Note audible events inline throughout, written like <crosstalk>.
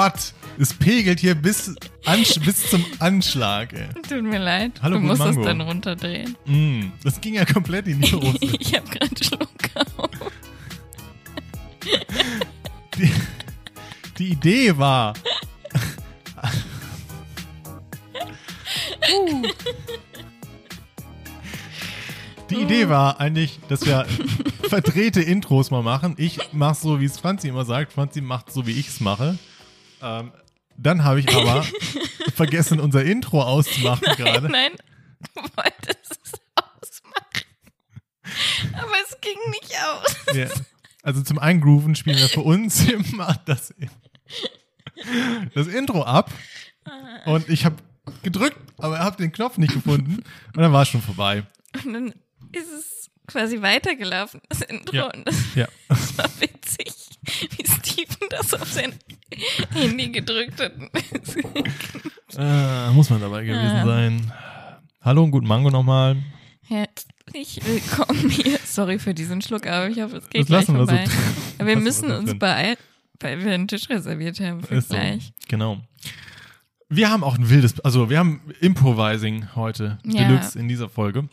Gott, es pegelt hier bis, bis zum Anschlag. Ey. Tut mir leid. Hallo, du musst Mango. es dann runterdrehen. Mm, das ging ja komplett in die <laughs> Hose. Ich habe gerade Schluck auf. Die, die Idee war. <laughs> Die Idee war eigentlich, dass wir verdrehte Intros mal machen. Ich mach so, wie es Franzi immer sagt. Franzi macht so, wie ich es mache. Ähm, dann habe ich aber <laughs> vergessen, unser Intro auszumachen gerade. Nein, du wolltest es ausmachen. Aber es ging nicht aus. Ja. Also zum Eingrooven spielen wir für uns <laughs> immer das, das Intro ab. Und ich habe gedrückt, aber habe den Knopf nicht gefunden. Und dann war es schon vorbei. Und dann ist es quasi weitergelaufen, das Intro. Ja. Und das Ja. <laughs> war witzig, wie Steven das auf sein <laughs> Handy gedrückt hat. <laughs> Äh, muss man dabei gewesen Ah. sein. Hallo und guten Mango nochmal. Herzlich willkommen hier. Sorry für diesen Schluck, aber ich hoffe, es geht Das gleich lassen wir so vorbei. wir wir müssen so uns beeilen, weil wir einen Tisch reserviert haben für Ist so. gleich. Genau. Wir haben auch ein wildes, also wir haben Improvising heute, Ja. Deluxe in dieser Folge.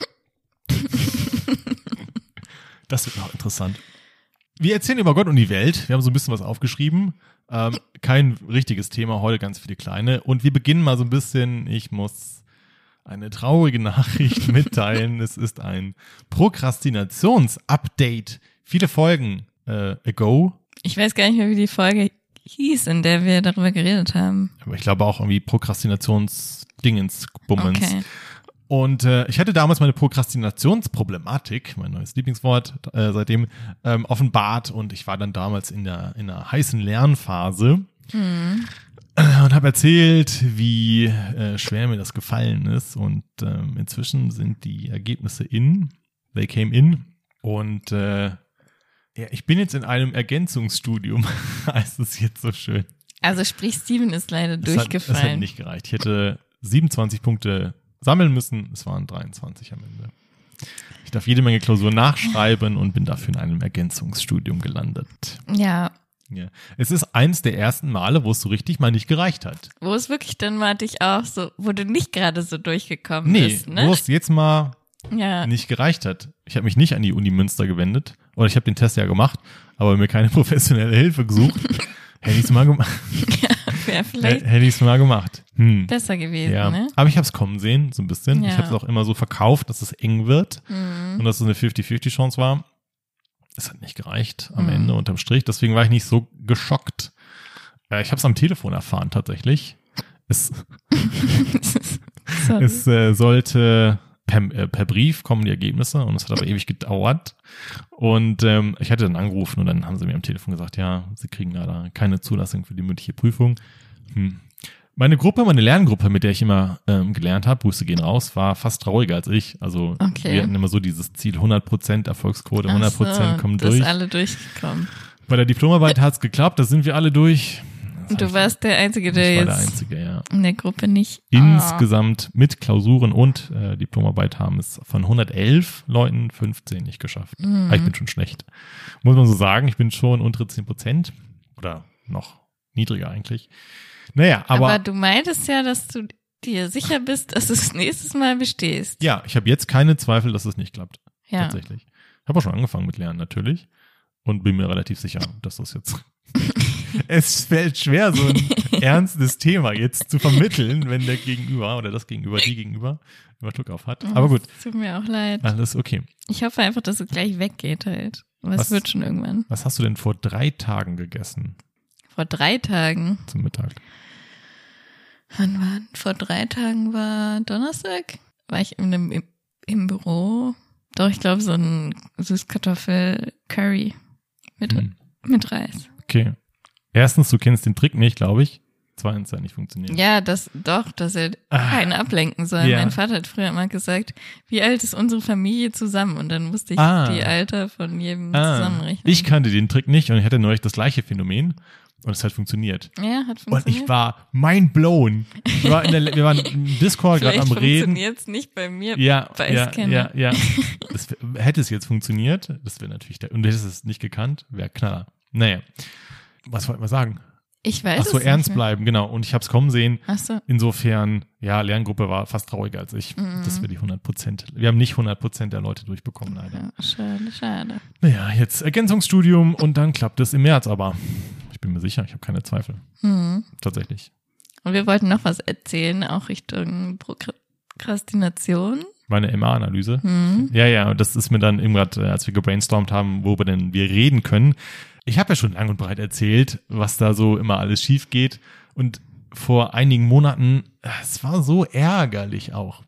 das wird noch interessant. Wir erzählen über Gott und die Welt. Wir haben so ein bisschen was aufgeschrieben. Ähm, kein richtiges Thema, heute ganz viele kleine. Und wir beginnen mal so ein bisschen, ich muss eine traurige <laughs> Nachricht mitteilen. es ist ein Prokrastinations-Update. Viele Folgen äh, ago Ich weiß gar nicht mehr, wie die Folge hieß, in der wir darüber geredet haben. aber ich glaube auch irgendwie Prokrastinations-Dingens, Bummens. Okay. Und äh, ich hatte damals meine Prokrastinationsproblematik, mein neues Lieblingswort, äh, seitdem ähm, offenbart und ich war dann damals in der in der heißen Lernphase Hm. äh, und habe erzählt, wie äh, schwer mir das gefallen ist und ähm, inzwischen sind die Ergebnisse in, they came in und äh, ja, ich bin jetzt in einem Ergänzungsstudium, <laughs> heißt es jetzt so schön. Also sprich, Steven ist leider Es hat, es hat durchgefallen. nicht gereicht. Ich hätte 27 Punkte sammeln müssen. Es waren 23 am Ende. Ich darf jede Menge Klausuren nachschreiben und bin dafür in einem Ergänzungsstudium gelandet. ja, Ja. Es ist eins der ersten Male, wo es so richtig mal nicht gereicht hat. wo es wirklich dann mal dich auch so, wo du nicht gerade so durchgekommen Nee, bist, ne? wo es jetzt mal ja. nicht gereicht hat. Ich habe mich nicht an die Uni Münster gewendet. Oder ich habe den Test ja gemacht, aber mir keine <laughs> professionelle Hilfe gesucht. hätte ich es mal, gema <laughs> Wäre vielleicht hätte ich's mal gemacht. Hm. besser gewesen, Ja, ne? aber ich habe es kommen sehen, so ein bisschen. Ich Ja. habe es auch immer so verkauft, dass es eng wird Mhm. und dass es eine 50-50-Chance war. Es hat nicht gereicht am Mhm. Ende unterm Strich, deswegen war ich nicht so geschockt. Äh, ich habe es am Telefon erfahren tatsächlich. Es, <laughs> <laughs> es äh, sollte per, äh, per Brief kommen die Ergebnisse und es hat aber <laughs> ewig gedauert. Und ähm, ich hatte dann angerufen und dann haben sie mir am Telefon gesagt, ja, sie kriegen leider keine Zulassung für die mündliche Prüfung. Hm. Meine Gruppe, meine Lerngruppe, mit der ich immer ähm, gelernt habe, Grüße gehen raus, war fast trauriger als ich. Also Okay. wir hatten immer so dieses Ziel 100% Erfolgsquote, 100% Ach so, kommen durch. alle durchgekommen. Bei der Diplomarbeit hat's geklappt, da sind wir alle durch. Und du ich- warst der Einzige, ich der war der jetzt Einzige, ja. in der Gruppe nicht. Insgesamt mit Klausuren und äh, Diplomarbeit haben es von 111 Leuten 15 nicht geschafft. Mhm. Aber ich bin schon schlecht. Muss man so sagen, ich bin schon untere 10 Prozent oder noch niedriger eigentlich. Naja, Aber, aber, du meintest ja, dass du dir sicher bist, dass du es nächstes Mal bestehst. ja, ich habe jetzt keine Zweifel, dass es nicht klappt. Ja. Tatsächlich. Ich habe auch schon angefangen mit Lernen natürlich und bin mir relativ sicher, dass das jetzt. <laughs> es fällt schwer, so ein <laughs> ernstes Thema jetzt zu vermitteln, wenn der Gegenüber oder das Gegenüber, die Gegenüber immer Druck auf hat. Aber gut, Es tut mir auch leid. alles okay. Ich hoffe einfach, dass es gleich weggeht halt. Aber es Was? wird schon irgendwann. Was hast du denn vor drei Tagen gegessen Vor drei Tagen. zum Mittag? Wann war? Vor drei Tagen war Donnerstag. War ich in einem, im, im Büro. Doch, ich glaube, so ein Süßkartoffel-Curry mit, Hm. mit Reis. Okay. Erstens, du kennst den Trick nicht, glaube ich. Zweitens, hat nicht funktioniert. Ja, das doch, dass er Ah. keinen ablenken soll. Ja. Mein Vater hat früher immer gesagt, wie alt ist unsere Familie zusammen? Und dann musste ich Ah. die Alter von jedem Ah, zusammenrechnen. ich kannte den Trick nicht und ich hatte neulich das gleiche Phänomen. Und es hat funktioniert. Ja, hat Und funktioniert. ich war mind blown. Wir, war in der, wir waren im Discord gerade am Reden. funktioniert's nicht bei mir. Ja, bei ja, ja, ja. <laughs> Das, hätte es jetzt funktioniert, das wäre natürlich der, und du hättest es nicht gekannt, wäre Knaller. Naja. Was wollten wir sagen? Ich weiß Ach so, es ernst bleiben, genau. Und ich habe es kommen sehen. Ach so. Insofern, ja, Lerngruppe war fast trauriger als ich. Mhm. Das wir die 100 Prozent. Wir haben nicht 100 Prozent der Leute durchbekommen, leider. Ja, schade, schade. Naja, jetzt Ergänzungsstudium und dann klappt es im März aber. Ich bin mir sicher, ich habe keine Zweifel. Hm. Tatsächlich. Und wir wollten noch was erzählen, auch Richtung Prokrastination. Meine MA-Analyse. Hm. Ja, ja, das ist mir dann irgendwann, äh, als wir gebrainstormt haben, worüber denn wir reden können. Ich habe ja schon lang und breit erzählt, was da so immer alles schief geht. Und vor einigen Monaten, es war so ärgerlich auch,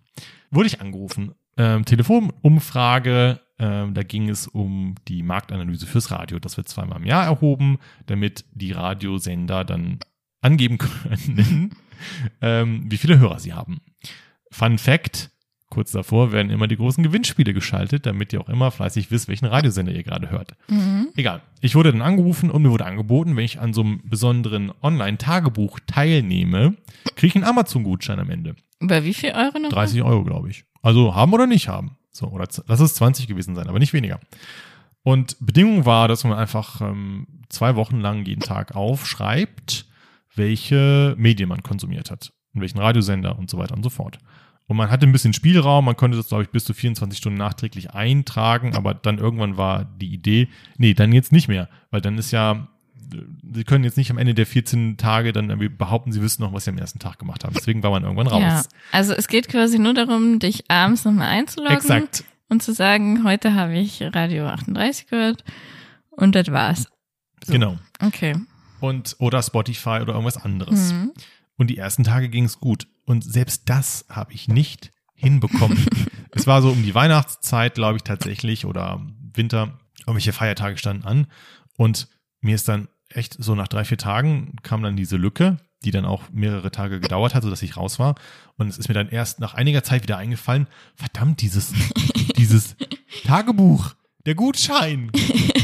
wurde ich angerufen. Ähm, Telefonumfrage, ähm, da ging es um die Marktanalyse fürs Radio. Das wird zweimal im Jahr erhoben, damit die Radiosender dann angeben <laughs> können, ähm, wie viele Hörer sie haben. Fun Fact, kurz davor werden immer die großen Gewinnspiele geschaltet, damit ihr auch immer fleißig wisst, welchen Radiosender ihr gerade hört. Mhm. Egal. Ich wurde dann angerufen und mir wurde angeboten, wenn ich an so einem besonderen Online-Tagebuch teilnehme, kriege ich einen Amazon-Gutschein am Ende. Über wie viel Euro noch? 30 Euro, glaube ich. Also haben oder nicht haben. So, oder lass es 20 gewesen sein, aber nicht weniger. Und Bedingung war, dass man einfach ähm, zwei Wochen lang jeden Tag aufschreibt, welche Medien man konsumiert hat, in welchen Radiosender und so weiter und so fort. Und man hatte ein bisschen Spielraum, man konnte das, glaube ich, bis zu 24 Stunden nachträglich eintragen, aber dann irgendwann war die Idee, nee, dann jetzt nicht mehr, weil dann ist ja, sie können jetzt nicht am Ende der 14 Tage dann irgendwie behaupten, sie wüssten noch, was sie am ersten Tag gemacht haben. Deswegen war man irgendwann raus. Ja, also es geht quasi nur darum, dich abends nochmal einzuloggen Exakt. und zu sagen, heute habe ich Radio 38 gehört und das war's. So. Genau. Okay. Und oder Spotify oder irgendwas anderes. Mhm. Und die ersten Tage ging es gut. Und selbst das habe ich nicht hinbekommen. <laughs> es war so um die Weihnachtszeit, glaube ich, tatsächlich, oder Winter, irgendwelche Feiertage standen an. Und mir ist dann echt so nach drei, vier Tagen kam dann diese Lücke, die dann auch mehrere Tage gedauert hat, sodass ich raus war. Und es ist mir dann erst nach einiger Zeit wieder eingefallen, verdammt, dieses, <laughs> dieses Tagebuch, der Gutschein.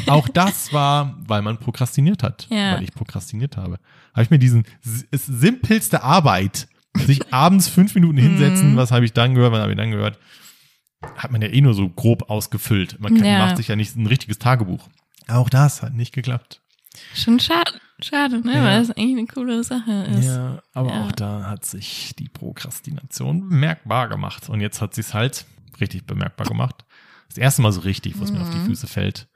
Auch das war, weil man prokrastiniert hat, Ja. weil ich prokrastiniert habe. Habe ich mir diesen es simpelste Arbeit, sich abends fünf Minuten hinsetzen, Mhm. was habe ich dann gehört, was habe ich dann gehört, hat man ja eh nur so grob ausgefüllt. Man kann, Ja. macht sich ja nicht ein richtiges Tagebuch. Auch das hat nicht geklappt. Schon schade, schade, ne? Ja. Weil das eigentlich eine coole Sache ist. Ja, aber Ja. auch da hat sich die Prokrastination bemerkbar gemacht. Und jetzt hat sie es halt richtig bemerkbar gemacht. Das erste Mal so richtig, wo es mir auf die Mhm. Füße fällt.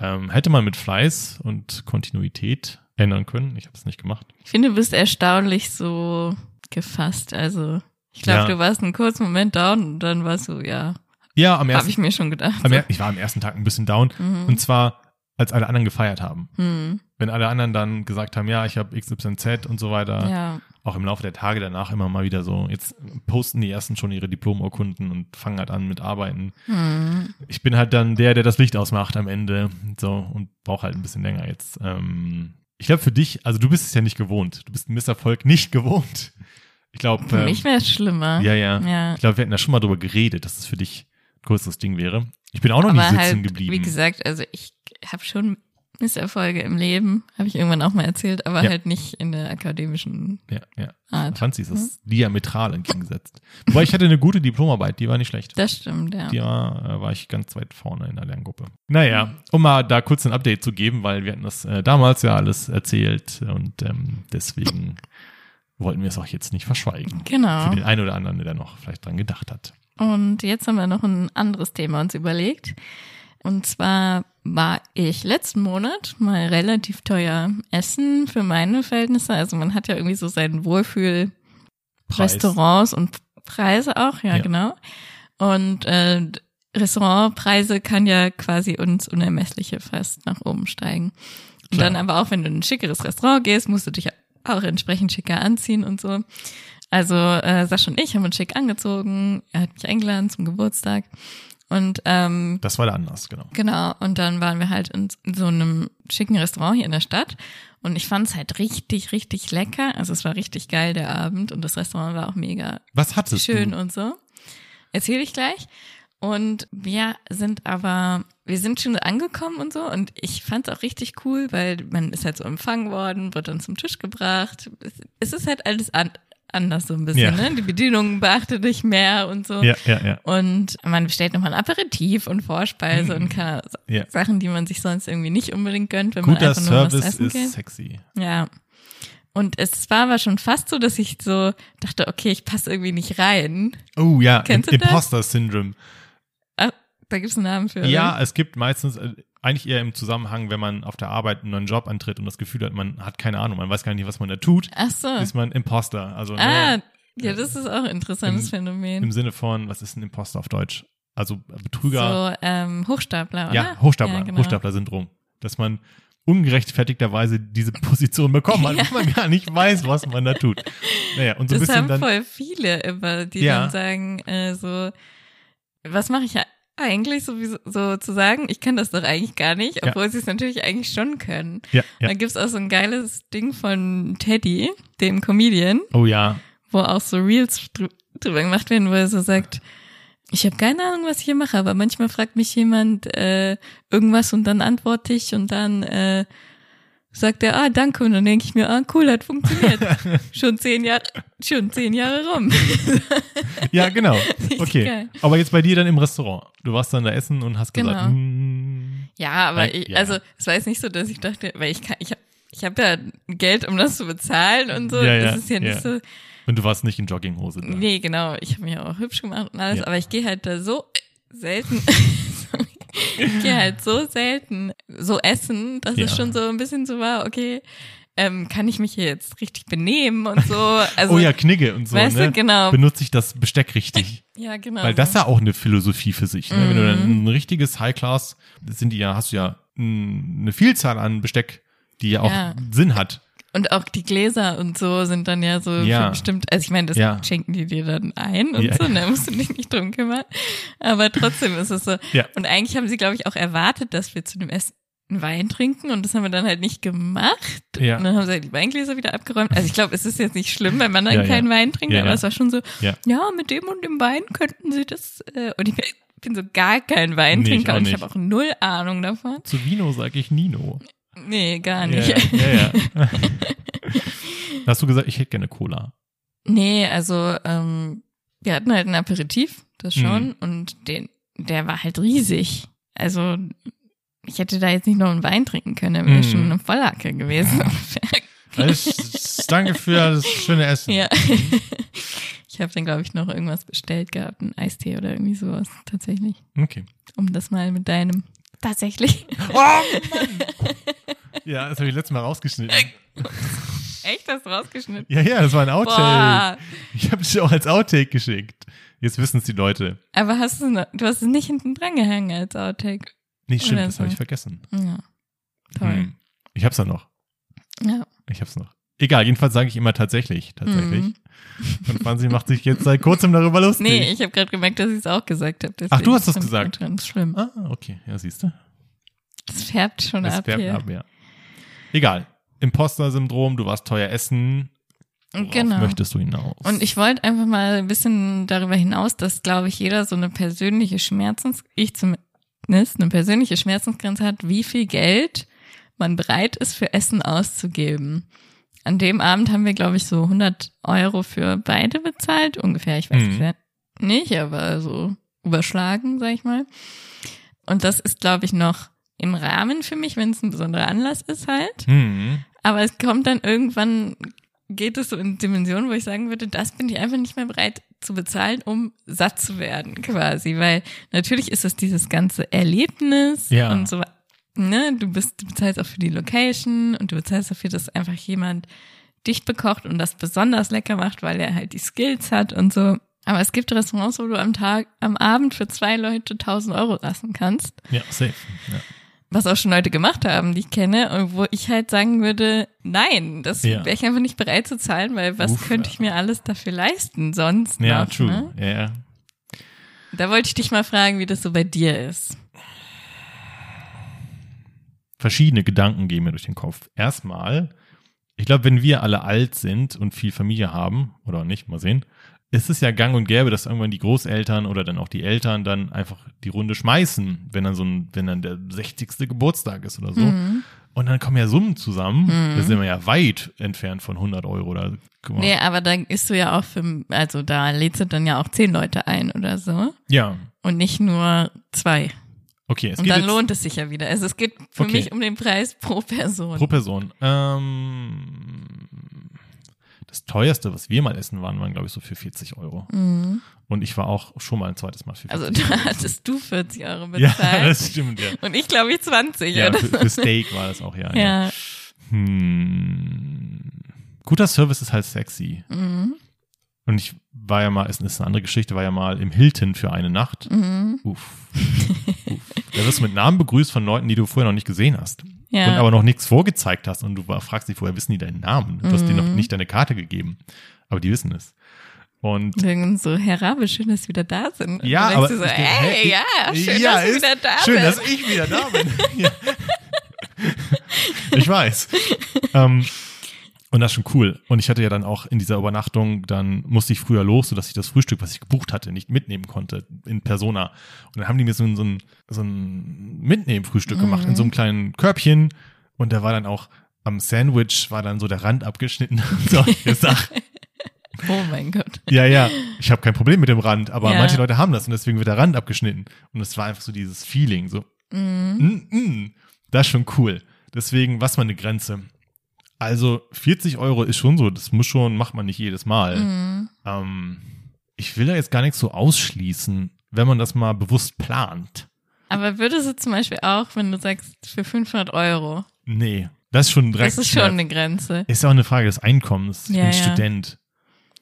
Ähm, hätte man mit Fleiß und Kontinuität ändern können. Ich habe es nicht gemacht. Ich finde, du bist erstaunlich so gefasst. Also, ich glaube, Ja. du warst einen kurzen Moment down und dann warst du, ja, Ja, am habe ersten, ich mir schon gedacht. er, ich war am ersten Tag ein bisschen down. Mhm. Und zwar, als alle anderen gefeiert haben. Hm, Wenn alle anderen dann gesagt haben, ja, ich habe XYZ und so weiter. ja. auch im Laufe der Tage danach immer mal wieder so, jetzt posten die ersten schon ihre Diplomurkunden und fangen halt an mit Arbeiten. Hm. Ich bin halt dann der, der das Licht ausmacht am Ende, so, und brauche halt ein bisschen länger jetzt. Ähm, ich glaube für dich, also du bist es ja nicht gewohnt. Du bist Misserfolg nicht <laughs> gewohnt. Ich glaube, Für ähm, mich wäre es schlimmer. ja, ja, Ja. Ich glaube, wir hatten da schon mal drüber geredet, dass es für dich ein größeres Ding wäre. Ich bin auch noch nicht Aber sitzen halt, geblieben. wie gesagt, also ich habe schon Misserfolge im Leben, habe ich irgendwann auch mal erzählt, aber Ja. halt nicht in der akademischen ja, ja. Art. Franzi ist das diametral entgegengesetzt. Wobei ich hatte eine gute Diplomarbeit, die war nicht schlecht. Das stimmt, ja. Die war, äh, war ich ganz weit vorne in der Lerngruppe. Naja, um mal da kurz ein Update zu geben, weil wir hatten das äh, damals ja alles erzählt und ähm, deswegen wollten wir es auch jetzt nicht verschweigen. Genau. Für den einen oder anderen, der noch vielleicht dran gedacht hat. Und jetzt haben wir noch ein anderes Thema uns überlegt. Und zwar war ich letzten Monat mal relativ teuer essen für meine Verhältnisse. Also man hat ja irgendwie so seinen Wohlfühl Preis. Restaurants und Preise auch, ja, Ja. genau. Und äh, Restaurantpreise kann ja quasi uns Unermessliche fast nach oben steigen. Und Klar. dann aber auch, wenn du in ein schickeres Restaurant gehst, musst du dich auch entsprechend schicker anziehen und so. Also äh, Sascha und ich haben uns schick angezogen. Er hat mich eingeladen zum Geburtstag. Und ähm, Das war der Anlass, genau. Genau, und dann waren wir halt in so einem schicken Restaurant hier in der Stadt und ich fand es halt richtig, richtig lecker. Also es war richtig geil der Abend und das Restaurant war auch mega Was hattest schön du? und so. Erzähle ich gleich. Und wir sind aber wir sind schon angekommen und so und ich fand es auch richtig cool, weil man ist halt so empfangen worden, wird dann zum Tisch gebracht. Es ist halt alles an, anders so ein bisschen, Ja. ne? Die Bedienung beachtet dich mehr und so. Ja, ja, ja. Und man bestellt nochmal ein Aperitif und Vorspeise und keine Ja. Sachen, die man sich sonst irgendwie nicht unbedingt gönnt, wenn man Guter einfach nur was Service essen ist geht. sexy. Ja. Und es war aber schon fast so, dass ich so dachte, okay, ich passe irgendwie nicht rein. Oh ja, Kennst du das? Imposter-Syndrom. Ah, da gibt's einen Namen für. Ja, oder? es gibt meistens, äh, eigentlich eher im Zusammenhang, wenn man auf der Arbeit einen neuen Job antritt und das Gefühl hat, man hat keine Ahnung, man weiß gar nicht, was man da tut, Ach so. ist man Imposter. Also Ah, ne, ja, das ist auch ein interessantes Im- Phänomen. im Sinne von, was ist ein Imposter auf Deutsch? Also Betrüger, So, ähm, Hochstapler, oder? ja, Hochstapler, Ja, genau. Hochstapler-Syndrom. Dass man ungerechtfertigterweise diese Position bekommen hat, <laughs> Ja. und <laughs> man gar nicht weiß, was man da tut. Naja, und so ein das bisschen haben dann, voll viele immer, die Ja. dann sagen, äh, so, was mache ich ja eigentlich sowieso so zu sagen, ich kann das doch eigentlich gar nicht, Ja. obwohl sie es natürlich eigentlich schon können. ja, ja. Da gibt's auch so ein geiles Ding von Teddy, dem Comedian, Oh ja, wo auch so Reels drü drüber gemacht werden, wo er so sagt, ich habe keine Ahnung, was ich hier mache, aber manchmal fragt mich jemand äh, irgendwas und dann antworte ich und dann äh, sagt er, ah, danke. Und dann denke ich mir, ah, cool, hat funktioniert. <laughs> schon zehn Jahre, schon zehn Jahre rum. ja, genau. <laughs> Okay. geil. Aber jetzt bei dir dann im Restaurant. Du warst dann da essen und hast gesagt, Genau. mm, Ja, aber ich, ja. also es war jetzt nicht so, dass ich dachte, weil ich kann, ich habe ich hab ja Geld, um das zu bezahlen und so. Ja, ja, das ist ja nicht so. und du warst nicht in Jogginghose da. Nee, genau. Ich habe mich auch hübsch gemacht und alles, aber ich gehe halt da so selten. <laughs> Ich gehe halt so selten so essen, dass Ja. es schon so ein bisschen so war, okay, ähm, kann ich mich hier jetzt richtig benehmen und so. Also, oh ja, Knigge und so, weißt ne? du, genau. Benutze ich das Besteck richtig. <laughs> ja, genau. Weil das ist ja auch eine Philosophie für sich. Ne? Wenn du dann Mhm. ein richtiges High-Class, das sind die ja, hast du ja eine Vielzahl an Besteck, die ja auch Ja. Sinn hat. Und auch die Gläser und so sind dann ja so Ja. bestimmt, also ich meine, das Ja. schenken die dir dann ein und Ja. so, da musst du dich nicht drum kümmern. Aber trotzdem ist es so. Ja. Und eigentlich haben sie, glaube ich, auch erwartet, dass wir zu dem Essen Wein trinken und das haben wir dann halt nicht gemacht. Ja. Und dann haben sie halt die Weingläser wieder abgeräumt. Also ich glaube, es ist jetzt nicht schlimm, wenn man dann Ja, ja. keinen Wein trinkt, Ja, aber ja. es war schon so, Ja. ja, mit dem und dem Wein könnten sie das. Äh, und ich bin so gar kein Nee, ich Weintrinker und ich habe auch null Ahnung davon. Zu Vino sage ich Nino. Nee, gar nicht. ja, ja. ja. <laughs> hast du gesagt, ich hätte gerne Cola. Nee, also ähm, wir hatten halt ein Aperitif, das schon, Mhm. und den, der war halt riesig. Also ich hätte da jetzt nicht noch einen Wein trinken können, dann wäre Mhm. schon eine Volllacke gewesen. <laughs> Alles, danke für das schöne Essen. ja. Ich habe dann, glaube ich, noch irgendwas bestellt gehabt, einen Eistee oder irgendwie sowas, tatsächlich. Okay. Um das mal mit deinem tatsächlich. Oh, Mann! <laughs> Ja, das habe ich letztes Mal rausgeschnitten. Echt, hast du rausgeschnitten? Ja, ja, das war ein Outtake. Boah. Ich habe es auch als Outtake geschickt. Jetzt wissen es die Leute. Aber hast du, noch, du hast es nicht hinten dran gehangen als Outtake. Nee, stimmt, Oder das habe ich vergessen. Ja. Toll. Hm. Ich hab's ja noch. Ja. Ich hab's noch. Egal, jedenfalls sage ich immer tatsächlich. Tatsächlich. Mhm. Und Franzi macht sich jetzt seit kurzem darüber <laughs> lustig. Nee, ich habe gerade gemerkt, dass ich es auch gesagt habe. Ach, du hast das gesagt? Ganz schlimm. Ah, okay. Ja, siehst du. Das färbt schon Das ab färbt hier. ab, ja. Egal. Imposter-Syndrom, du warst teuer essen. Worauf Genau. möchtest du hinaus? Und ich wollte einfach mal ein bisschen darüber hinaus, dass, glaube ich, jeder so eine persönliche Schmerzens, ich zumindest, eine persönliche Schmerzensgrenze hat, wie viel Geld man bereit ist, für Essen auszugeben. An dem Abend haben wir, glaube ich, so 100 Euro für beide bezahlt, ungefähr. Ich weiß Mhm. es ja nicht, aber so überschlagen, sag ich mal. Und das ist, glaube ich, noch im Rahmen für mich, wenn es ein besonderer Anlass ist halt. Hm. Aber es kommt dann irgendwann, geht es so in Dimensionen, wo ich sagen würde, das bin ich einfach nicht mehr bereit zu bezahlen, um satt zu werden, quasi. Weil natürlich ist es dieses ganze Erlebnis Ja. und so, ne, du bist, du bezahlst auch für die Location und du bezahlst dafür, dass einfach jemand dich bekocht und das besonders lecker macht, weil er halt die Skills hat und so. Aber es gibt Restaurants, wo du am Tag, am Abend für zwei Leute 1000 Euro lassen kannst Ja, safe. Ja. was auch schon Leute gemacht haben, die ich kenne, und wo ich halt sagen würde, nein, das Ja. wäre ich einfach nicht bereit zu zahlen, weil was Uff, könnte ich mir alles dafür leisten sonst Ja, noch, true. Ne? Ja, ja. Da wollte ich dich mal fragen, wie das so bei dir ist. Verschiedene Gedanken gehen mir durch den Kopf. Erstmal, ich glaube, wenn wir alle alt sind und viel Familie haben, oder nicht, mal sehen, es ist ja gang und gäbe, dass irgendwann die Großeltern oder dann auch die Eltern dann einfach die Runde schmeißen, wenn dann so ein, wenn dann der 60. Geburtstag ist oder so. Mhm. Und dann kommen ja Summen zusammen. Da sind wir ja weit entfernt von 100 Euro. Oder, guck mal. Nee, aber da ist du ja auch für, also da lädst du dann ja auch zehn Leute ein oder so. Ja, Und nicht nur zwei. Okay. Es und geht dann lohnt es sich ja wieder. Also es geht für Okay. mich um den Preis pro Person. pro Person. Ähm, das teuerste, was wir mal essen waren, waren, glaube ich, so für 40 Euro. Und ich war auch schon mal ein zweites Mal für 40 Mhm. also da hattest du 40 Euro Ja, bezahlt. <laughs> das stimmt, ja. und ich glaube ich 20 Ja, oder für, für Steak war das auch, ja. Ja. Hm. Guter Service ist halt sexy. Mhm. Und ich war ja mal, ist, ist eine andere Geschichte, war ja mal im Hilton für eine Nacht. Mhm. Uff. Uff. Da wirst du mit Namen begrüßt von Leuten, die du vorher noch nicht gesehen hast. Ja. Und aber noch nichts vorgezeigt hast. Und du fragst dich, woher wissen die deinen Namen? Du hast denen noch Mhm. nicht deine Karte gegeben. Aber die wissen es. Und Dann so, Herr Rabe, schön, dass Sie wieder da sind. Und ja, aber denkst du so, denke, hey, ja, schön, ja, dass Sie wieder da schön, sind. dass ich wieder da bin. <laughs> ja. Ich weiß. ähm, und das ist schon cool. Und ich hatte ja dann auch in dieser Übernachtung, dann musste ich früher los, sodass ich das Frühstück, was ich gebucht hatte, nicht mitnehmen konnte in Persona. Und dann haben die mir so ein, so ein, so ein Mitnehmen-Frühstück gemacht in so einem kleinen Körbchen. Und da war dann auch am Sandwich war dann so der Rand abgeschnitten. So, ich sag, oh mein Gott. ja, ja, ich habe kein Problem mit dem Rand, aber Ja. manche Leute haben das und deswegen wird der Rand abgeschnitten. Und es war einfach so dieses Feeling, so, Mhm. mm, mm, das ist schon cool. Deswegen, was mal eine Grenze? Also 40 Euro ist schon so, das muss schon, macht man nicht jedes Mal. Mhm. Ähm, ich will da jetzt gar nichts so ausschließen, wenn man das mal bewusst plant. Aber würdest du zum Beispiel auch, wenn du sagst, für 500 Euro, Nee, das ist schon direkt. das ist schon eine Grenze. Ist ja auch eine Frage des Einkommens. Ich Ja, bin ja. Student.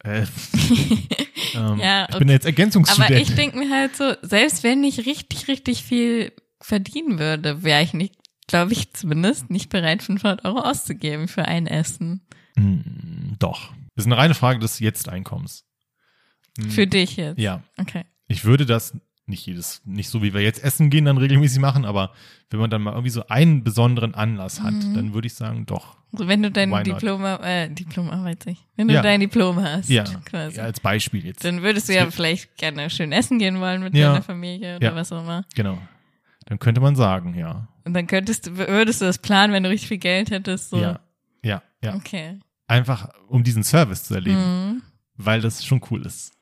Äh, <laughs> ähm, Ja, ich bin jetzt Ergänzungsstudent. Aber ich denke mir halt so, selbst wenn ich richtig, richtig viel verdienen würde, wäre ich nicht, glaube ich zumindest, nicht bereit, 500 Euro auszugeben für ein Essen. Mm, Doch. Das ist eine reine Frage des Jetzt-Einkommens. Mm, Für dich jetzt. Ja. Okay. Ich würde das nicht jedes, nicht so wie wir jetzt essen gehen, dann regelmäßig machen, aber wenn man dann mal irgendwie so einen besonderen Anlass hat, Mhm. dann würde ich sagen, doch. Also wenn du dein? Diplom, äh, Diplomarbeit, sag ich. wenn du Ja. dein Diplom hast, Ja. quasi. ja, als Beispiel jetzt. Dann würdest du ja vielleicht gerne schön essen gehen wollen mit Ja. deiner Familie oder was auch immer. Genau. Dann könnte man sagen, ja. Und dann könntest du, würdest du das planen, wenn du richtig viel Geld hättest, so. Ja. Ja, ja. Okay. Einfach, um diesen Service zu erleben, Mhm. weil das schon cool ist.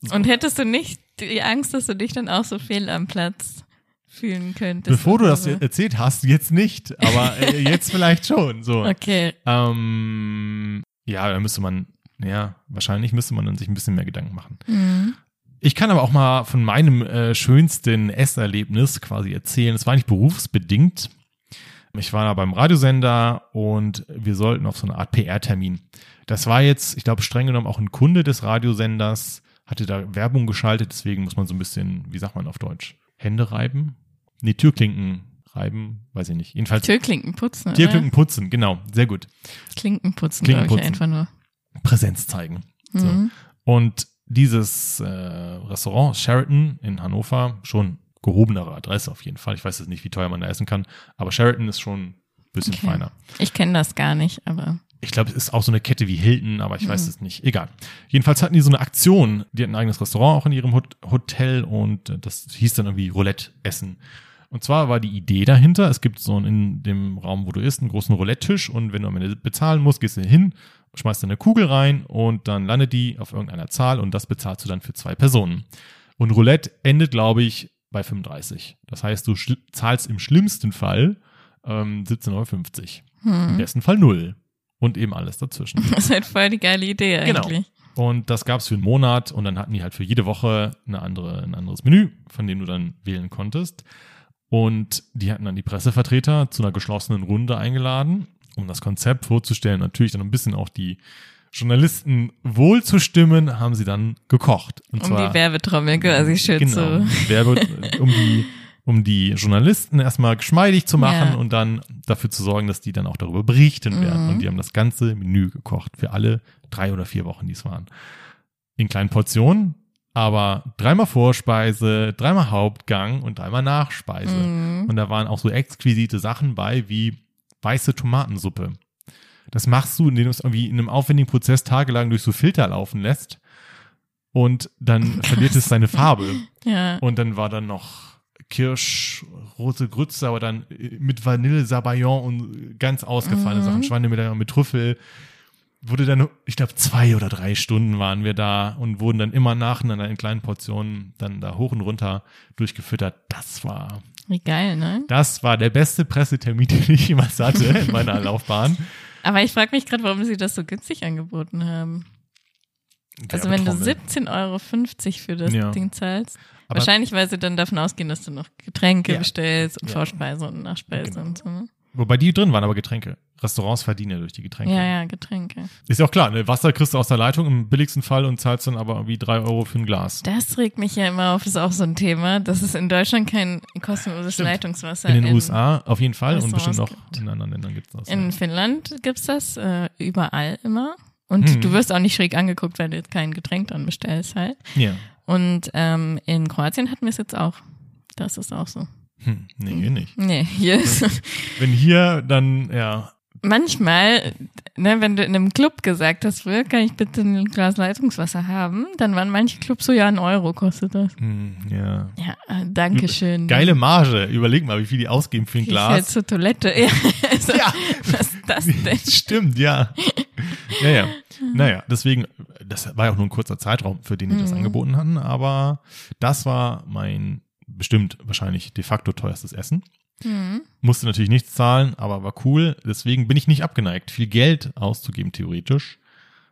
So. Und hättest du nicht die Angst, dass du dich dann auch so fehl am Platz fühlen könntest? Bevor du das so? erzählt hast, jetzt nicht, aber äh, <laughs> jetzt vielleicht schon. So. Okay. Ähm, ja, da müsste man, ja, wahrscheinlich müsste man dann sich ein bisschen mehr Gedanken machen. Mhm. Ich kann aber auch mal von meinem äh, schönsten Esserlebnis quasi erzählen. Es war nicht berufsbedingt. Ich war da beim Radiosender und wir sollten auf so eine Art PR-Termin. Das war jetzt, ich glaube, streng genommen auch ein Kunde des Radiosenders, hatte da Werbung geschaltet, deswegen muss man so ein bisschen, wie sagt man auf Deutsch, Hände reiben? Nee, Türklinken reiben, weiß ich nicht. Jedenfalls Türklinken putzen, Türklinken putzen, genau, sehr gut. oder? Klinken putzen, Klinken glaube ich putzen. einfach nur. Präsenz zeigen. So. Mhm. Und dieses äh, Restaurant Sheraton in Hannover, schon gehobenere Adresse auf jeden Fall. Ich weiß jetzt nicht, wie teuer man da essen kann, aber Sheraton ist schon ein bisschen Okay. feiner. Ich kenne das gar nicht, aber Ich glaube, es ist auch so eine Kette wie Hilton, aber ich weiß Mhm. es nicht. Egal. Jedenfalls hatten die so eine Aktion. Die hatten ein eigenes Restaurant auch in ihrem Hot Hotel und äh, das hieß dann irgendwie Roulette-Essen. Und zwar war die Idee dahinter, es gibt so einen, in dem Raum, wo du isst, einen großen Roulette-Tisch und wenn du am Ende bezahlen musst, gehst du hin, schmeißt eine Kugel rein und dann landet die auf irgendeiner Zahl und das bezahlst du dann für zwei Personen. Und Roulette endet, glaube ich, bei 35. Das heißt, du zahlst im schlimmsten Fall ähm, 17,50 Euro. Im hm. besten Fall null. Und eben alles dazwischen. <laughs> das ist halt voll die geile Idee Genau. eigentlich. Und das gab's für einen Monat und dann hatten die halt für jede Woche eine andere, ein anderes Menü, von dem du dann wählen konntest. Und die hatten dann die Pressevertreter zu einer geschlossenen Runde eingeladen, um das Konzept vorzustellen. Natürlich dann ein bisschen auch die Journalisten wohl zu stimmen, haben sie dann gekocht. Und Um die Werbetrommel quasi schön genau, zu. Werbe, um die um die Journalisten erstmal geschmeidig zu machen Ja. und dann dafür zu sorgen, dass die dann auch darüber berichten werden. Mhm. Und die haben das ganze Menü gekocht für alle drei oder vier Wochen, die es waren. In kleinen Portionen, aber dreimal Vorspeise, dreimal Hauptgang und dreimal Nachspeise. Mhm. Und da waren auch so exquisite Sachen bei wie weiße Tomatensuppe. Das machst du, indem du es irgendwie in einem aufwendigen Prozess tagelang durch so Filter laufen lässt. und dann <laughs> verliert es seine Farbe. Ja. Und dann war dann noch Kirschrote Grütze, aber dann äh, mit Vanille, Sabayon und ganz ausgefallene Mhm. Sachen, Schweinemedaillon mit Trüffel. Wurde dann, ich glaube, zwei oder drei Stunden waren wir da und wurden dann immer nacheinander in kleinen Portionen dann da hoch und runter durchgefüttert. Das war, Wie geil, ne? das war der beste Pressetermin, <laughs> den ich jemals hatte in meiner <laughs> Laufbahn. Aber ich frage mich gerade, warum sie das so günstig angeboten haben. Also wenn du Werbetrommel. 17,50 Euro für das Ja. Ding zahlst. Aber- Wahrscheinlich, weil sie dann davon ausgehen, dass du noch Getränke Ja. bestellst und Ja. Vorspeise und Nachspeise Genau. und so. ne? Wobei die drin waren aber Getränke. Restaurants verdienen ja durch die Getränke. Ja, ja, Getränke. Ist ja auch klar, ne? Wasser kriegst du aus der Leitung im billigsten Fall und zahlst dann aber irgendwie drei Euro für ein Glas. Das regt mich ja immer auf, ist auch so ein Thema, dass es in Deutschland kein kostenloses Stimmt. Leitungswasser In den USA auf jeden Fall und bestimmt noch gibt. in anderen Ländern gibt es das. In ja. Finnland gibt's das äh, überall immer. Und Hm. du wirst auch nicht schräg angeguckt, weil du jetzt kein Getränk dran bestellst halt. ja. Und ähm, in Kroatien hatten wir es jetzt auch. Das ist auch so. Hm, nee, hier nicht. Nee, hier ist Wenn hier, dann, ja. manchmal, ne, wenn du in einem Club gesagt hast, früher kann ich bitte ein Glas Leitungswasser haben, dann waren manche Clubs so, ja, ein Euro kostet das. Hm, ja. Ja, äh, danke schön. Geile Marge. Überleg mal, wie viel die ausgeben für ein ich Glas. zur Toilette. Ja, <laughs> also, Ja. was ist das <laughs> denn? Stimmt, ja. Ja, ja. <laughs> Naja, deswegen, das war ja auch nur ein kurzer Zeitraum, für den die das Mhm. angeboten hatten, aber das war mein bestimmt wahrscheinlich de facto teuerstes Essen. Hm. Musste natürlich nichts zahlen, aber war cool. Deswegen bin ich nicht abgeneigt, viel Geld auszugeben, theoretisch.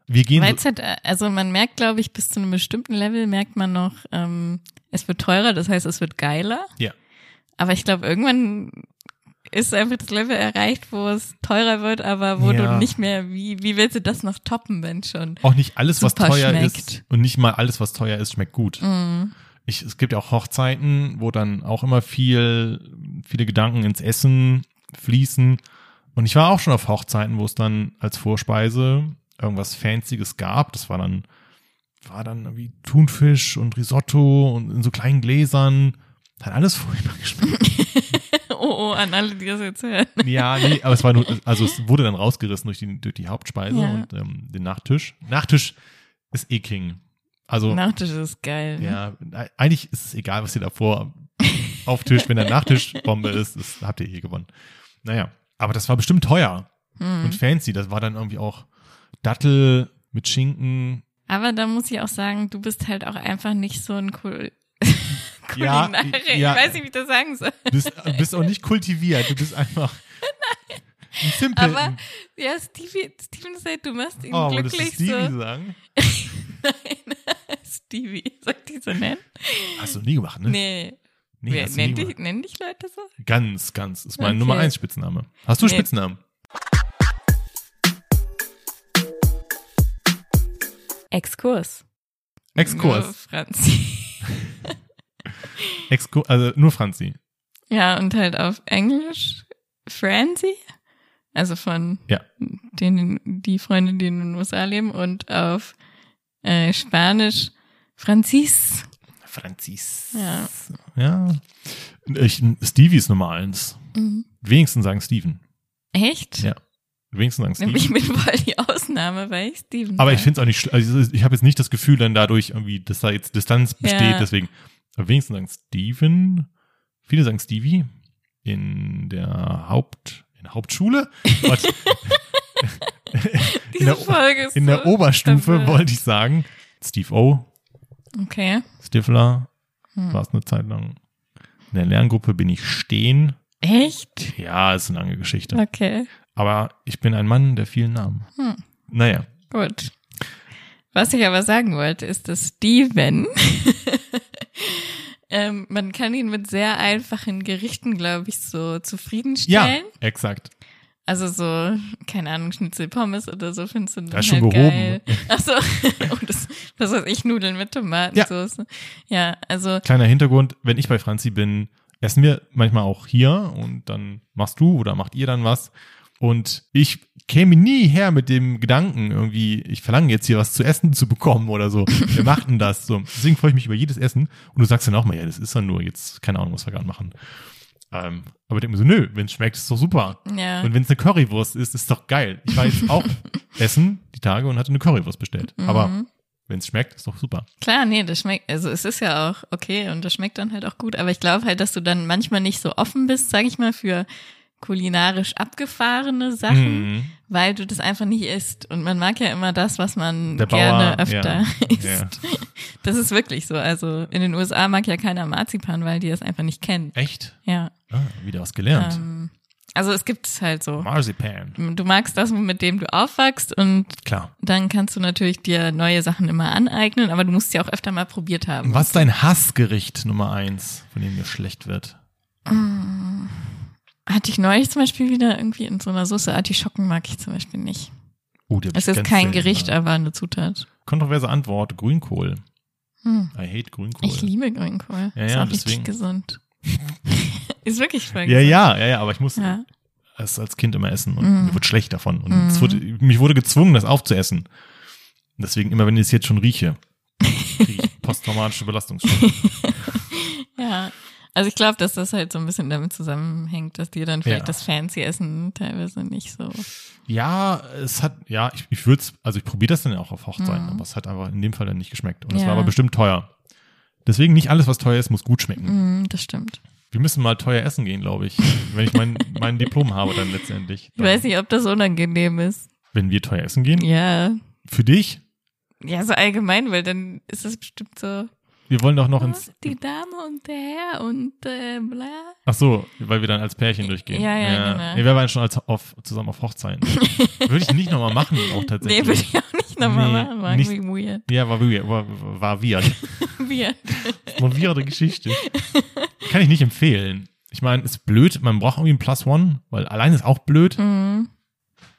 Wir gehen. Weil es halt, äh, also man merkt, glaube ich, bis zu einem bestimmten Level merkt man noch, ähm, es wird teurer, das heißt, es wird geiler. Ja. Aber ich glaube, irgendwann ist einfach das Level erreicht, wo es teurer wird, aber wo Ja. du nicht mehr, wie, wie willst du das noch toppen, wenn schon? auch nicht alles, was teuer schmeckt. ist und nicht mal alles, was teuer ist, schmeckt gut. Mm. Ich, es gibt ja auch Hochzeiten, wo dann auch immer viel, viele Gedanken ins Essen fließen. Und ich war auch schon auf Hochzeiten, wo es dann als Vorspeise irgendwas Fancyes gab. Das war dann, war dann irgendwie Thunfisch und Risotto und in so kleinen Gläsern. Hat alles <laughs> furchtbar geschmeckt. <laughs> Oh, oh, an alle, die das jetzt hören. ja, nee, aber es war nur, also es wurde dann rausgerissen durch die, durch die Hauptspeise Ja. und ähm, den Nachtisch. Nachtisch ist eh King. Also, Nachtisch ist geil. ne? Ja, e- eigentlich ist es egal, was ihr davor auftischt. Wenn der Nachtisch Bombe ist, das habt ihr eh gewonnen. Naja, aber das war bestimmt teuer Hm. und fancy. Das war dann irgendwie auch Dattel mit Schinken. Aber da muss ich auch sagen, du bist halt auch einfach nicht so ein Kul <laughs> Ja, ja. Ich weiß nicht, wie ich das sagen soll. Du bist, bist auch nicht kultiviert. Du bist einfach <laughs> ein Simpel. Aber ja, Stevie, Steven sagt, du machst ihn oh, wolltest du glücklich Stevie so. sagen? <laughs> Nein, Stevie, <laughs> soll ich die so nennen? Hast du nie gemacht, ne? Nee. Nee, Wer, gemacht. dich, nennen dich Leute so? Ganz, ganz. Ist mein Okay. Nummer eins Spitzname. Hast du Nee. Spitznamen? Exkurs. Exkurs. Nur Franzi. <laughs> Exkurs, also nur Franzi. Ja, und halt auf Englisch Franzi. Also von Ja. denen, die Freunde, die in den USA leben. Und auf äh, Spanisch Francis. Franzis. Ja. Ja. Ich, Stevie ist Nummer eins. Mhm. Wenigstens sagen Steven. Echt? Ja. Wenigstens sagen Steven. Ich bin voll die Ausnahme, weil ich Steven Aber ich sag. finde es auch nicht, also ich habe jetzt nicht das Gefühl dann dadurch irgendwie, dass da jetzt Distanz besteht, Ja. deswegen. Aber wenigstens sagen Steven. Viele sagen Stevie in der Haupt, in der Hauptschule. <laughs> In der, Folge ist in so der Oberstufe wollte ich sagen. Steve O, Okay. Stifler, Hm. war es eine Zeit lang. In der Lerngruppe bin ich stehen. Echt? Ja, ist eine lange Geschichte. Okay. Aber ich bin ein Mann der vielen Namen. Hm. Naja. Gut. Was ich aber sagen wollte, ist, dass Steven, <laughs> ähm, man kann ihn mit sehr einfachen Gerichten, glaube ich, so Ja, zufriedenstellen. exakt. Also so, keine Ahnung, Schnitzel Pommes oder so findest du dann Das ist schon halt gehoben. geil. Achso, oh, <laughs> <laughs> das, weiß ich, Nudeln mit Tomatensauce. Ja, also, Kleiner Hintergrund, wenn ich bei Franzi bin, essen wir manchmal auch hier und dann machst du oder macht ihr dann was. Und ich käme nie her mit dem Gedanken, irgendwie, ich verlange jetzt hier was zu essen zu bekommen oder so. <laughs> Wer macht denn das? So, deswegen freue ich mich über jedes Essen. Und du sagst dann auch mal, ja, das ist dann nur jetzt, keine Ahnung, was wir gerade machen. Ähm, aber ich denke mir so, nö, wenn es schmeckt, ist doch super. ja. Und wenn es eine Currywurst ist, ist doch geil. Ich war jetzt auch <laughs> essen die Tage und hatte eine Currywurst bestellt. Aber Mhm. Wenn es schmeckt, ist doch super. Klar, nee, das schmeckt, also es ist ja auch okay und das schmeckt dann halt auch gut, aber ich glaube halt, dass du dann manchmal nicht so offen bist, sag ich mal, für kulinarisch abgefahrene Sachen, Mhm. weil du das einfach nicht isst. Und man mag ja immer das, was man Der gerne Bauer, öfter ja, <laughs> isst. ja. Das ist wirklich so. Also in den USA mag ja keiner Marzipan, weil die das einfach nicht kennen. Echt? Ja. Ah, wieder was gelernt. Ähm, also es gibt es halt so. Marzipan. Du magst das, mit dem du aufwachst und Klar. dann kannst du natürlich dir neue Sachen immer aneignen, aber du musst sie auch öfter mal probiert haben. Was ist dein Hassgericht Nummer eins, von dem dir schlecht wird? Hatte ich neulich zum Beispiel wieder irgendwie in so einer Soße Artischocken mag ich zum Beispiel nicht. Hab Es ist kein Gericht, aber eine Zutat. Kontroverse Antwort, Grünkohl. Hm. I hate Grünkohl. Ich liebe Grünkohl. Ja, ist ja, auch richtig deswegen. gesund. <laughs> ist wirklich voll ja, ja, ja, ja, aber ich muss Ja. es als Kind immer essen und Mm. mir wird schlecht davon. Und es wurde, mich wurde gezwungen, das aufzuessen. Deswegen, immer wenn ich es jetzt schon rieche, kriege ich <laughs> posttraumatische Belastungsstörung. <laughs> Ja. Also ich glaube, dass das halt so ein bisschen damit zusammenhängt, dass dir dann vielleicht Ja. das fancy Essen teilweise nicht so. Ja, es hat, ja, ich, ich würde es, also ich probiere das dann ja auch auf Hochzeiten, Mhm. aber es hat einfach in dem Fall dann nicht geschmeckt. Und es Ja. war aber bestimmt teuer. Deswegen nicht alles, was teuer ist, muss gut schmecken. Mm, das stimmt. Wir müssen mal teuer essen gehen, glaube ich, wenn ich mein, <laughs> mein Diplom habe dann letztendlich. Ich weiß nicht, ob das unangenehm ist. Wenn wir teuer essen gehen, Ja. für dich, Ja, so allgemein, weil dann ist es bestimmt so, wir wollen doch noch oh, ins, die Dame und der Herr und äh, bla. ach so, weil wir dann als Pärchen durchgehen. Ja, ja, genau. Nee, wir waren schon als auf, zusammen auf Hochzeiten. <laughs> Würde ich nicht nochmal machen, auch tatsächlich. Nee, würde ich auch nicht nochmal Nee, machen. War nicht- irgendwie weird. Ja, war weird, war, war weird. <laughs> weird. Eine weirde Geschichte. Kann ich nicht empfehlen. Ich meine, ist blöd, man braucht irgendwie ein Plus One, weil allein ist auch blöd. Mhm.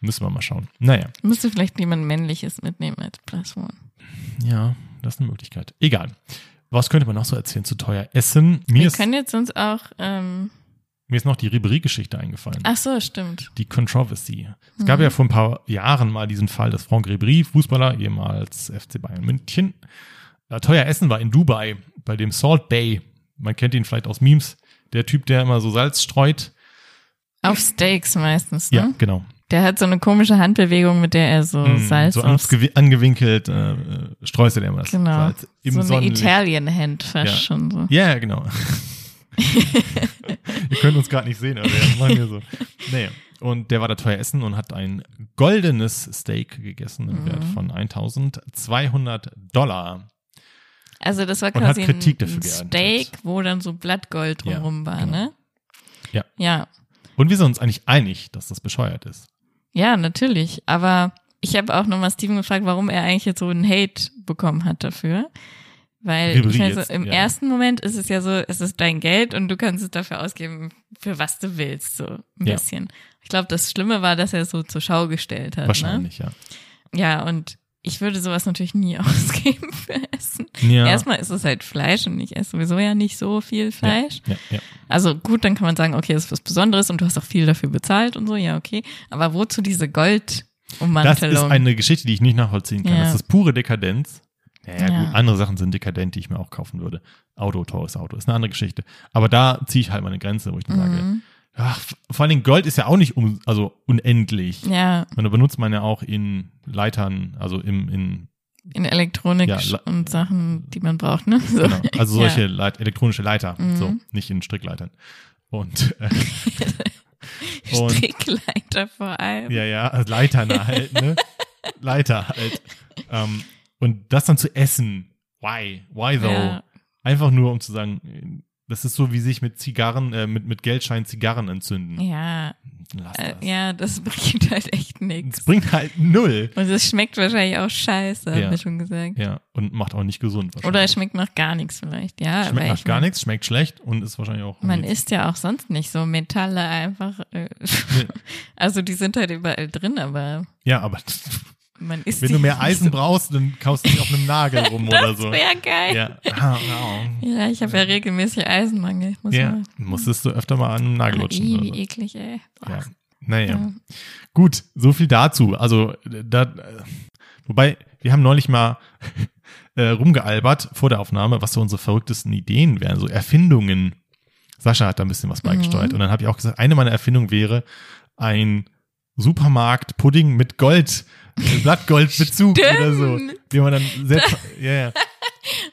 Müssen wir mal schauen. Naja, Müsste vielleicht jemand Männliches mitnehmen als Plus One. ja, das ist eine Möglichkeit. Egal. Was könnte man noch so erzählen zu teuer Essen? Mir, Wir ist, können jetzt uns auch, ähm, mir ist noch die Ribery-Geschichte eingefallen. ach so, stimmt. Die Controversy. Es gab ja vor ein paar Jahren mal diesen Fall, dass Franck Ribery, Fußballer, ehemals FC Bayern München, äh, teuer essen war in Dubai, bei dem Salt Bay. Man kennt ihn vielleicht aus Memes. Der Typ, der immer so Salz streut. Auf Steaks meistens, ne? Ja, genau. Der hat so eine komische Handbewegung, mit der er so Mm, Salz so angewinkelt äh, streust er immer das genau. Salz im so eine Sonnenlicht. Italian Hand fast Ja. schon so. Ja, ja, genau. <laughs> Ihr könnt uns gerade nicht sehen, aber wir machen hier so. Nee. Und der war da teuer essen und hat ein goldenes Steak gegessen im Mhm. Wert von 1200 Dollar. Also das war quasi ein, ein. Steak, wo dann so Blattgold Ja, drumrum war, genau. ne? Ja. Ja. Und wir sind uns eigentlich einig, dass das bescheuert ist. Ja, natürlich. Aber ich habe auch nochmal Steven gefragt, warum er eigentlich jetzt so einen Hate bekommen hat dafür. Weil ich jetzt, so, im ja. ersten Moment ist es ja so, es ist dein Geld und du kannst es dafür ausgeben, für was du willst, so ein Ja. bisschen. Ich glaube, das Schlimme war, dass er es so zur Schau gestellt hat. Wahrscheinlich, ja. Ne? Ja, und ich würde sowas natürlich nie <laughs> ausgeben für Essen. Ja. Erstmal ist es halt Fleisch und ich esse sowieso ja nicht so viel Fleisch. Ja, ja. Also gut, dann kann man sagen, okay, das ist was Besonderes und du hast auch viel dafür bezahlt und so, ja, okay. Aber wozu diese Das Goldummantelung? ist eine Geschichte, die ich nicht nachvollziehen kann. Das ist pure Dekadenz. Ja, gut, andere Sachen sind dekadent, die ich mir auch kaufen würde. Auto, teures Auto, ist eine andere Geschichte. Aber da ziehe ich halt meine Grenze, wo ich dann sage, Mhm. Ach, vor allen Dingen Gold ist ja auch nicht um, also unendlich. Ja, Und da benutzt man ja auch in Leitern, also im, in, in Elektronik Ja, und Sachen, die man braucht, ne? So. genau, also <laughs> solche Ja. Leit elektronische Leiter, Mhm. so, nicht in Strickleitern. Und, äh, <laughs> und Strickleiter vor allem. Ja, ja, also Leitern halt, ne? <laughs> Leiter halt. Ähm, und das dann zu essen, why? Why though? Ja. Einfach nur, um zu sagen, das ist so wie sich mit Zigarren, äh, mit, mit Geldschein Zigarren entzünden. Ja, Lass äh, das. ja, das <laughs> bringt halt echt Es nichts. bringt halt null. Und es schmeckt wahrscheinlich auch scheiße, Ja. haben wir schon gesagt. Ja, und macht auch nicht gesund Oder wahrscheinlich. es schmeckt nach gar nichts vielleicht, ja. schmeckt nach ich gar nichts, schmeckt schlecht und ist wahrscheinlich auch. Man nichts. isst ja auch sonst nicht so Metalle einfach. Äh, <laughs> also die sind halt überall drin, aber Ja, aber <laughs> man isst wenn du mehr <laughs> Eisen so. brauchst, dann kaufst du dich auf einem Nagel rum oder Das so. wäre geil. Ja, Ja. Ja. ich habe ja regelmäßig Eisenmangel. Muss ja. mal. Musstest du öfter mal an einem Nagel Ah, lutschen. wie so. eklig, ey. Boah. Ja. Naja. Ja. Gut, so viel dazu. Also, da, wobei, wir haben neulich mal <laughs> äh, rumgealbert vor der Aufnahme, was so unsere verrücktesten Ideen wären, so Erfindungen. Sascha hat da ein bisschen was beigesteuert. Mhm. Und dann habe ich auch gesagt, eine meiner Erfindungen wäre ein Supermarkt-Pudding mit Gold. Blattgoldbezug oder so. Wie man dann selbst, <laughs> ja, ja,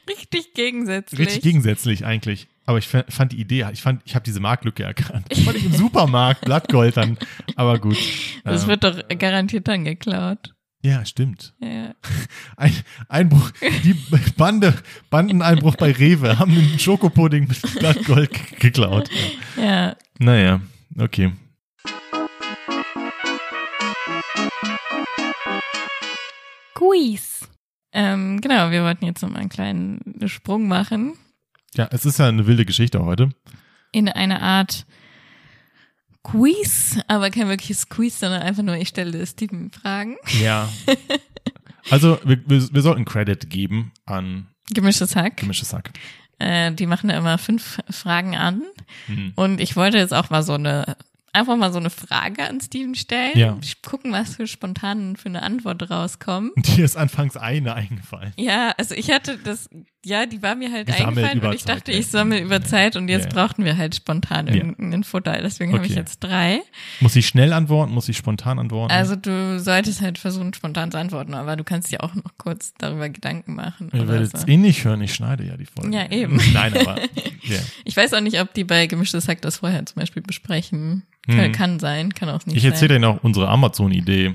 Richtig gegensätzlich. richtig gegensätzlich eigentlich. Aber ich fa- fand die Idee, ich fand, ich habe diese Marktlücke erkannt. Ich fand ich im Supermarkt Blattgold dann, aber gut. Das Ähm, wird doch garantiert dann geklaut. ja, stimmt. Ja. <laughs> Ein Einbruch, die Bande, Bandeneinbruch bei Rewe haben den Schokopudding mit Blattgold geklaut. ja. Naja, okay. Quiz. Ähm, genau, wir wollten jetzt noch mal einen kleinen Sprung machen Ja, es ist ja eine wilde Geschichte heute. in eine Art Quiz, aber kein wirkliches Quiz, sondern einfach nur, ich stelle Steven Fragen. Ja. <laughs> Also, wir, wir, wir sollten Credit geben an Gemischtes Hack. Gemischtes Hack. Äh, die machen da immer fünf Fragen an. Mhm. Und ich wollte jetzt auch mal so eine, einfach mal so eine Frage an Steven stellen. Ja. Gucken, was für spontan für eine Antwort rauskommt. <laughs> Dir ist anfangs eine eingefallen. Ja, also ich hatte das, ja, die war mir halt Gesammelt eingefallen und ich Zeit, dachte, ja. ich sammle über Zeit und jetzt Ja. brauchten wir halt spontan Ja. irgendein Futter. Deswegen habe ich Okay. jetzt drei. Muss ich schnell antworten? Muss ich spontan antworten? Also du solltest halt versuchen, spontan zu antworten, aber du kannst dir auch noch kurz darüber Gedanken machen. Ihr werdet so. es eh nicht hören, ich schneide ja die Folge. Ja, eben. Nein, aber <laughs> ja. Ich weiß auch nicht, ob die bei Gemischtes Hack das vorher zum Beispiel besprechen. Kann, Mhm. kann sein, kann auch nicht Ich sein. erzähle dir noch unsere Amazon-Idee,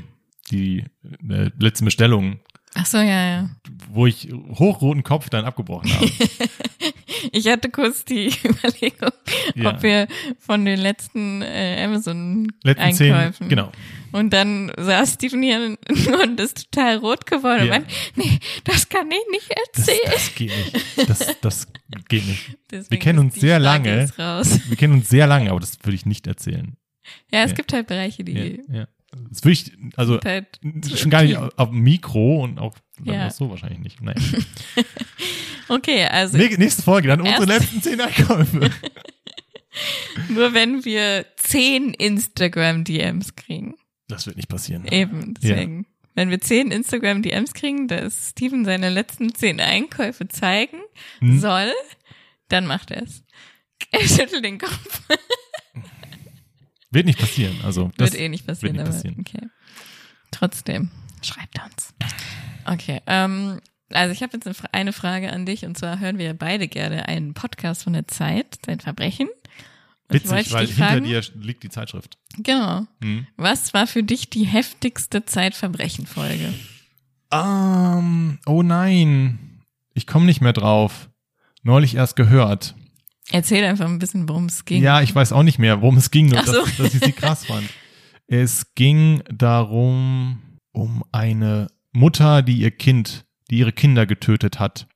die äh, letzte Bestellung, Ach so, ja, ja. wo ich hochroten Kopf dann abgebrochen habe. <laughs> Ich hatte kurz die <laughs> Überlegung, Ja. ob wir von den letzten äh, Amazon Letzten zehn, Einkäufen. genau. Und dann saß Steven hier <laughs> und ist total rot geworden Ja. und meint, nee, das kann ich nicht Das, erzählen. das geht nicht. Das, das geht nicht. Deswegen kennen ist uns sehr lange. Wir kennen uns sehr lange, aber das würde ich nicht erzählen. Ja, es Ja. gibt halt Bereiche, die Ja, ja. Das würde ich, also halt schon gar nicht auf, dem Mikro und auch Ja. so wahrscheinlich nicht. Naja. <laughs> Okay, also Nä- Nächste Folge, dann unsere letzten zehn Einkäufe. <laughs> nur wenn wir zehn Instagram-DMs kriegen. Das wird nicht passieren. Eben, deswegen. Wenn wir zehn Instagram-DMs kriegen, dass Steven seine letzten zehn Einkäufe zeigen Hm. soll, dann macht er es. Er schüttelt den Kopf. <laughs> Wird nicht passieren. Also das Wird eh nicht passieren, nicht aber passieren. okay. Trotzdem, schreibt uns. Okay, ähm, also ich habe jetzt eine Fra- eine Frage an dich und zwar hören wir beide gerne einen Podcast von der Zeit, Zeitverbrechen. Und ich witzig, weil hinter fragen, dir liegt die Zeitschrift. Genau. Hm. Was war für dich die heftigste Zeitverbrechen-Folge? Ähm, oh nein, ich komme nicht mehr drauf. Neulich erst gehört. Erzähl einfach ein bisschen, worum es ging. Ja, ich weiß auch nicht mehr, worum es ging, nur so. dass, dass ich sie krass fand. Es ging darum, um eine Mutter, die ihr Kind, die ihre Kinder getötet hat.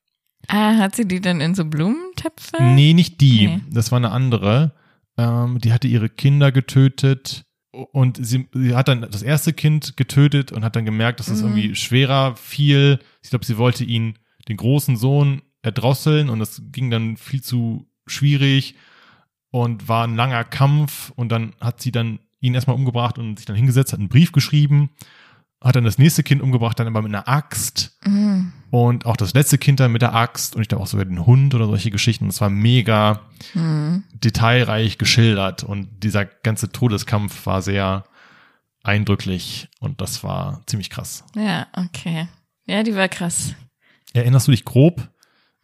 Ah, hat sie die dann in so Blumentöpfe? Nee, nicht die. Nee. Das war eine andere. Ähm, die hatte ihre Kinder getötet und sie, sie hat dann das erste Kind getötet und hat dann gemerkt, dass es Mhm. irgendwie schwerer fiel. Ich glaube, sie wollte ihn, den großen Sohn, erdrosseln und das ging dann viel zu schwierig und war ein langer Kampf und dann hat sie dann ihn erstmal umgebracht und sich dann hingesetzt, hat einen Brief geschrieben, hat dann das nächste Kind umgebracht, dann aber mit einer Axt Mhm. und auch das letzte Kind dann mit der Axt und ich glaube auch sogar den Hund oder solche Geschichten. Das war mega Mhm. detailreich geschildert und dieser ganze Todeskampf war sehr eindrücklich und das war ziemlich krass. Ja, okay. Ja, die war krass. Erinnerst du dich grob?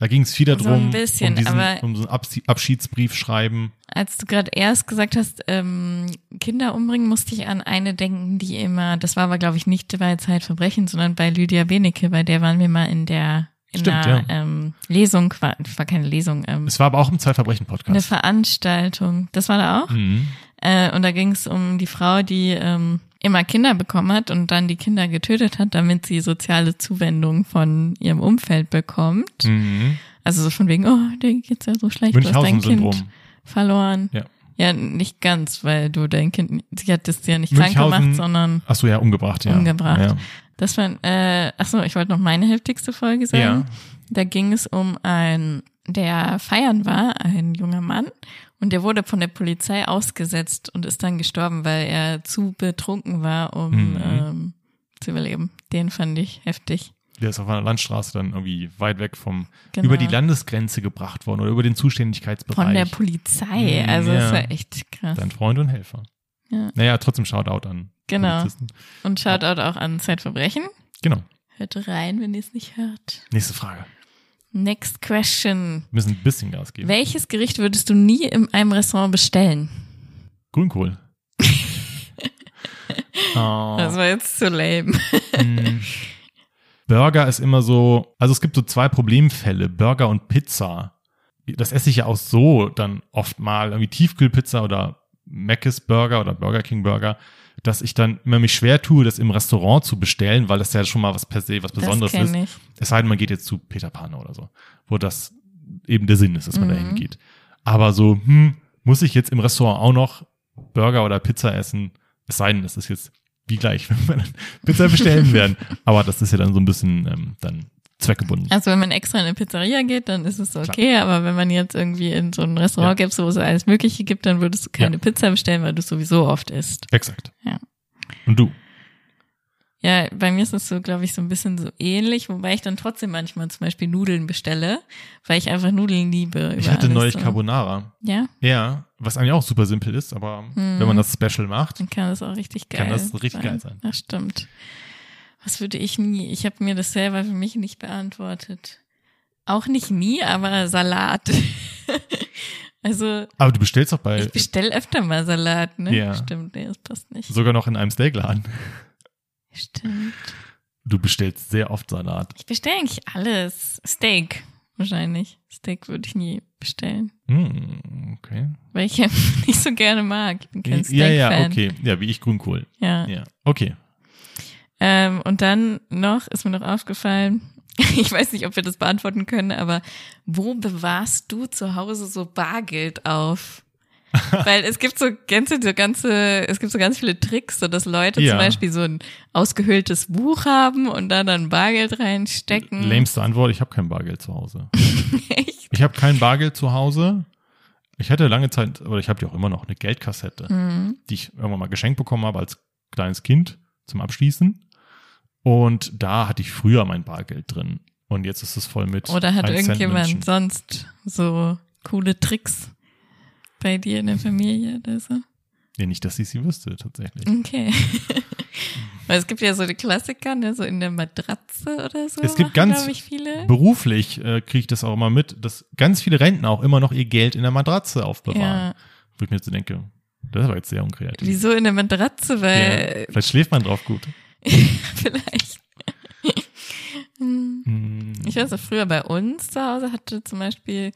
Da ging es viel So darum, ein bisschen, um, diesen, um so einen Abs Abschiedsbrief schreiben. Als du gerade erst gesagt hast, ähm, Kinder umbringen, musste ich an eine denken, die immer, das war aber glaube ich nicht bei Zeitverbrechen, sondern bei Lydia Benecke, bei der waren wir mal in der in Stimmt, einer ja. ähm, Lesung, war, war keine Lesung, ähm, Es war aber auch im eine Zeitverbrechen-Podcast. Veranstaltung. Das war da auch. Mhm. Äh, und da ging es um die Frau, die ähm, immer Kinder bekommen hat und dann die Kinder getötet hat, damit sie soziale Zuwendung von ihrem Umfeld bekommt. Mhm. Also so von wegen, oh, dir geht's ja so schlecht, du hast dein Kind verloren. Ja. Ja, nicht ganz, weil du dein Kind, sie hat das ja nicht krank gemacht, sondern Ach so, ja, umgebracht, ja. Umgebracht. Ja. das war, äh, ach so, ich wollte noch meine heftigste Folge sagen. Ja. Da ging es um einen, der feiern war, ein junger Mann, und der wurde von der Polizei ausgesetzt und ist dann gestorben, weil er zu betrunken war, um Mhm. ähm, zu überleben. Den fand ich heftig. Der ist auf einer Landstraße dann irgendwie weit weg vom, Genau. über die Landesgrenze gebracht worden oder über den Zuständigkeitsbereich. Von der Polizei. Mhm, Also ja. das war echt krass. Dein Freund und Helfer. Ja. Naja, trotzdem Shoutout an Genau. Polizisten. Und Shoutout auch an Zeitverbrechen. Genau. Hört rein, wenn ihr es nicht hört. Nächste Frage. Next question. Wir müssen ein bisschen Gas geben. Welches Gericht würdest du nie in einem Restaurant bestellen? Grünkohl. oh. <laughs> Das war jetzt zu lame. Mm. Burger ist immer so, also es gibt so zwei Problemfälle, Burger und Pizza. Das esse ich ja auch so dann oft mal, irgendwie Tiefkühlpizza oder Mc's Burger oder Burger King Burger, dass ich dann immer mich schwer tue, das im Restaurant zu bestellen, weil das ja schon mal was per se was Besonderes ist. ich. Es sei denn, man geht jetzt zu Peter Pan oder so, wo das eben der Sinn ist, dass man Mhm. da hingeht. Aber so, hm, muss ich jetzt im Restaurant auch noch Burger oder Pizza essen? Es sei denn, das ist jetzt wie gleich, <laughs> wenn wir dann Pizza bestellen werden. Aber das ist ja dann so ein bisschen ähm, dann zweckgebunden. Also wenn man extra in eine Pizzeria geht, dann ist es okay, aber wenn man jetzt irgendwie in so ein Restaurant Ja. gibt, wo es alles Mögliche gibt, dann würdest du keine Ja. Pizza bestellen, weil du es sowieso oft isst. Exakt. Ja. Und du? Ja, bei mir ist es so, glaube ich, so ein bisschen so ähnlich, wobei ich dann trotzdem manchmal zum Beispiel Nudeln bestelle, weil ich einfach Nudeln liebe. Ich hatte neulich so. Carbonara. Ja, Ja, was eigentlich auch super simpel ist, aber Hm. wenn man das Special macht, dann kann das auch richtig geil Kann das richtig geil sein. Das stimmt. Was würde ich nie? Ich habe mir das selber für mich nicht beantwortet. Auch nicht nie, aber Salat. <laughs> also aber du bestellst doch bei ich bestell öfter mal Salat, ne? Ja. Stimmt, nee, das passt nicht. sogar noch in einem Steakladen. Stimmt. Du bestellst sehr oft Salat. Ich bestelle eigentlich alles. Steak wahrscheinlich. Steak würde ich nie bestellen. Hm, okay. Weil ich ja <laughs> nicht so gerne mag. Ich bin kein ja, Steak-Fan. ja, okay. Ja, wie ich Grünkohl. Ja. Ja, okay. Ähm, und dann noch ist mir noch aufgefallen, <laughs> ich weiß nicht, ob wir das beantworten können, aber wo bewahrst du zu Hause so Bargeld auf? <laughs> Weil es gibt so ganze, so ganze, es gibt so ganz viele Tricks, so dass Leute Ja. zum Beispiel so ein ausgehöhltes Buch haben und da dann Bargeld reinstecken. Lämste Antwort, ich habe kein Bargeld zu Hause. <laughs> Echt? Ich habe kein Bargeld zu Hause. Ich hatte lange Zeit, oder ich habe ja auch immer noch eine Geldkassette, Mhm. die ich irgendwann mal geschenkt bekommen habe als kleines Kind zum Abschließen. Und da hatte ich früher mein Bargeld drin. Und jetzt ist es voll mit. Oder hat 1 Cent irgendjemand sonst so coole Tricks bei dir in der Familie oder so? Nee, nicht, dass ich sie wüsste, tatsächlich. Okay. <laughs> Weil es gibt ja so die Klassiker, ne, so in der Matratze oder so. Es gibt machen, ganz ich, viele. Beruflich äh, kriege ich das auch immer mit, dass ganz viele Rentner auch immer noch ihr Geld in der Matratze aufbewahren. Ja. Wo ich mir so denke, das war jetzt sehr unkreativ. Wieso in der Matratze? Ja, Weil vielleicht schläft man drauf gut. <laughs> vielleicht. Hm. Ich weiß auch, früher bei uns zu Hause hatte zum Beispiel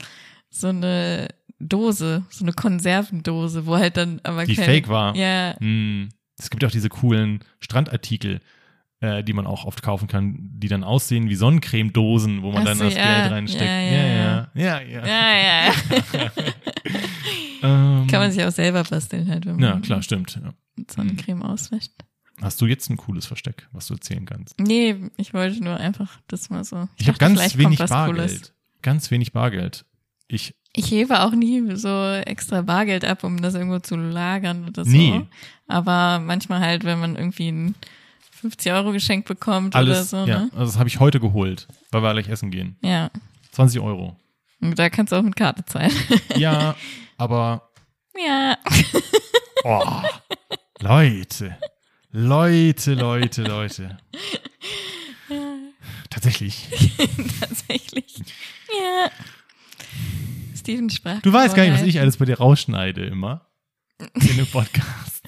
so eine Dose, so eine Konservendose, wo halt dann aber Die kein, fake war. Ja, hm, es gibt auch diese coolen Strandartikel, äh, die man auch oft kaufen kann, die dann aussehen wie Sonnencremedosen, wo man Ach dann so, das ja. Geld reinsteckt. Ja, Ja, ja, ja, ja. ja, ja. <laughs> Ähm, Kann man sich auch selber basteln halt, wenn man ja, klar, stimmt. Sonnencreme auswäscht. Hast du jetzt ein cooles Versteck, was du erzählen kannst? Nee, ich wollte nur einfach das mal so. Ich habe dachte, ganz wenig Bargeld. Cooles. Ganz wenig Bargeld. Ich, Ich hebe auch nie so extra Bargeld ab, um das irgendwo zu lagern oder so. Nee. Aber manchmal halt, wenn man irgendwie ein 50 Euro geschenk bekommt alles, oder so, ja, ne? also das habe ich heute geholt, weil wir gleich essen gehen. Ja. 20 Euro. Und da kannst du auch mit Karte zahlen. <laughs> Ja, aber ja. oh, Leute, Leute, Leute, Leute. <laughs> Tatsächlich. Tatsächlich. Ja. Steven sprach. Du weißt gar nicht, was ich alles bei dir rausschneide immer in dem Podcast.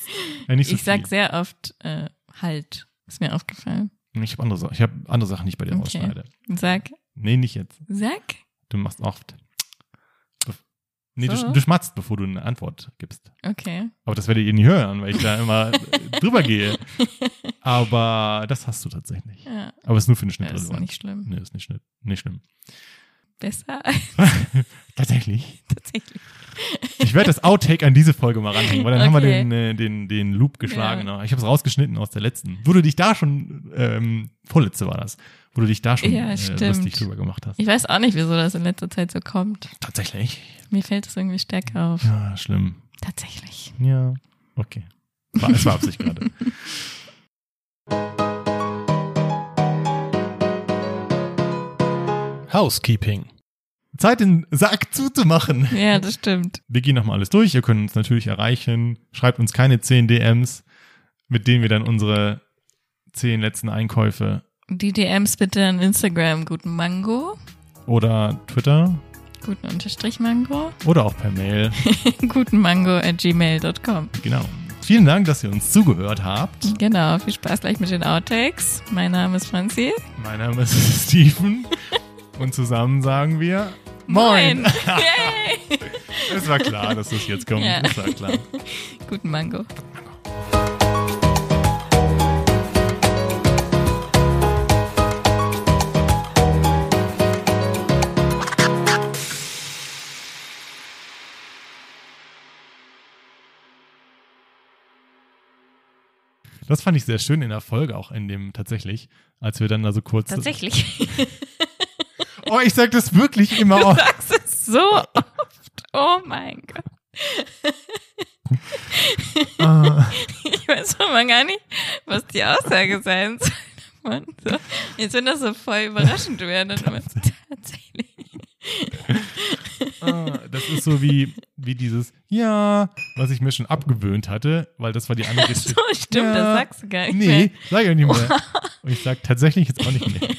Ja, <laughs> nicht so Ich sag viel. sehr oft äh, halt. Ist mir aufgefallen. Ich habe andere. Ich habe andere Sachen, die ich bei dir Okay. rausschneide. Sag. Nee, nicht jetzt. Sag. Du machst oft. Nee, du, du schmatzt, bevor du eine Antwort gibst. Okay. Aber das werdet ihr nie hören, weil ich da immer <laughs> drüber gehe. Aber das hast du tatsächlich. Ja. Aber es ist nur für den Schnitt Das ist relevant. nicht schlimm. Nee, ist nicht, schnitt, nicht schlimm. Besser <laughs> <laughs> Tatsächlich. tatsächlich. Ich werde das Outtake an diese Folge mal ranhängen, weil dann haben wir Okay. den, äh, den, den Loop geschlagen. Ja. Ich habe es rausgeschnitten aus der letzten. Du dich da schon, ähm, vorletzte war das, wo du dich da schon Ja, äh, lustig drüber gemacht hast. Ich weiß auch nicht, wieso das in letzter Zeit so kommt. Tatsächlich. Mir fällt es irgendwie stärker auf. Ja, schlimm. Tatsächlich. Ja, okay. War, es war Absicht gerade. <laughs> Housekeeping. Zeit, den Sack zuzumachen. Ja, das stimmt. Wir gehen nochmal alles durch. Ihr könnt uns natürlich erreichen. Schreibt uns keine 10 DMs, mit denen wir dann unsere 10 letzten Einkäufe Die DMs bitte an Instagram, guten Mango, oder Twitter guten Unterstrich Mango, <laughs> oder auch per Mail. guten Mango at gmail.com. Genau. Vielen Dank, dass ihr uns zugehört habt. Genau, viel Spaß gleich mit den Outtakes. Mein Name ist Franzi. Mein Name ist <laughs> Steven und zusammen sagen wir Moin. <laughs> Yay! Es war klar, dass das jetzt kommt. Ja. Es war klar. guten Mango. Das fand ich sehr schön in der Folge, auch in dem tatsächlich, als wir dann da so kurz. Tatsächlich. <laughs> Oh, ich sag das wirklich <laughs> immer Du oft. sagst es so oft. Oh mein Gott. Ah, Ich weiß schon mal gar nicht, was die Aussage sein soll. Jetzt, wenn das so voll überraschend wäre, dann immer tatsächlich. Ah, das ist so wie, wie dieses Ja, was ich mir schon abgewöhnt hatte, weil das war die andere <laughs> So, Geschichte. stimmt, Ja. das sagst du gar nicht Nee, mehr. sag ich auch nicht mehr. Und ich sag tatsächlich jetzt auch nicht mehr. <laughs>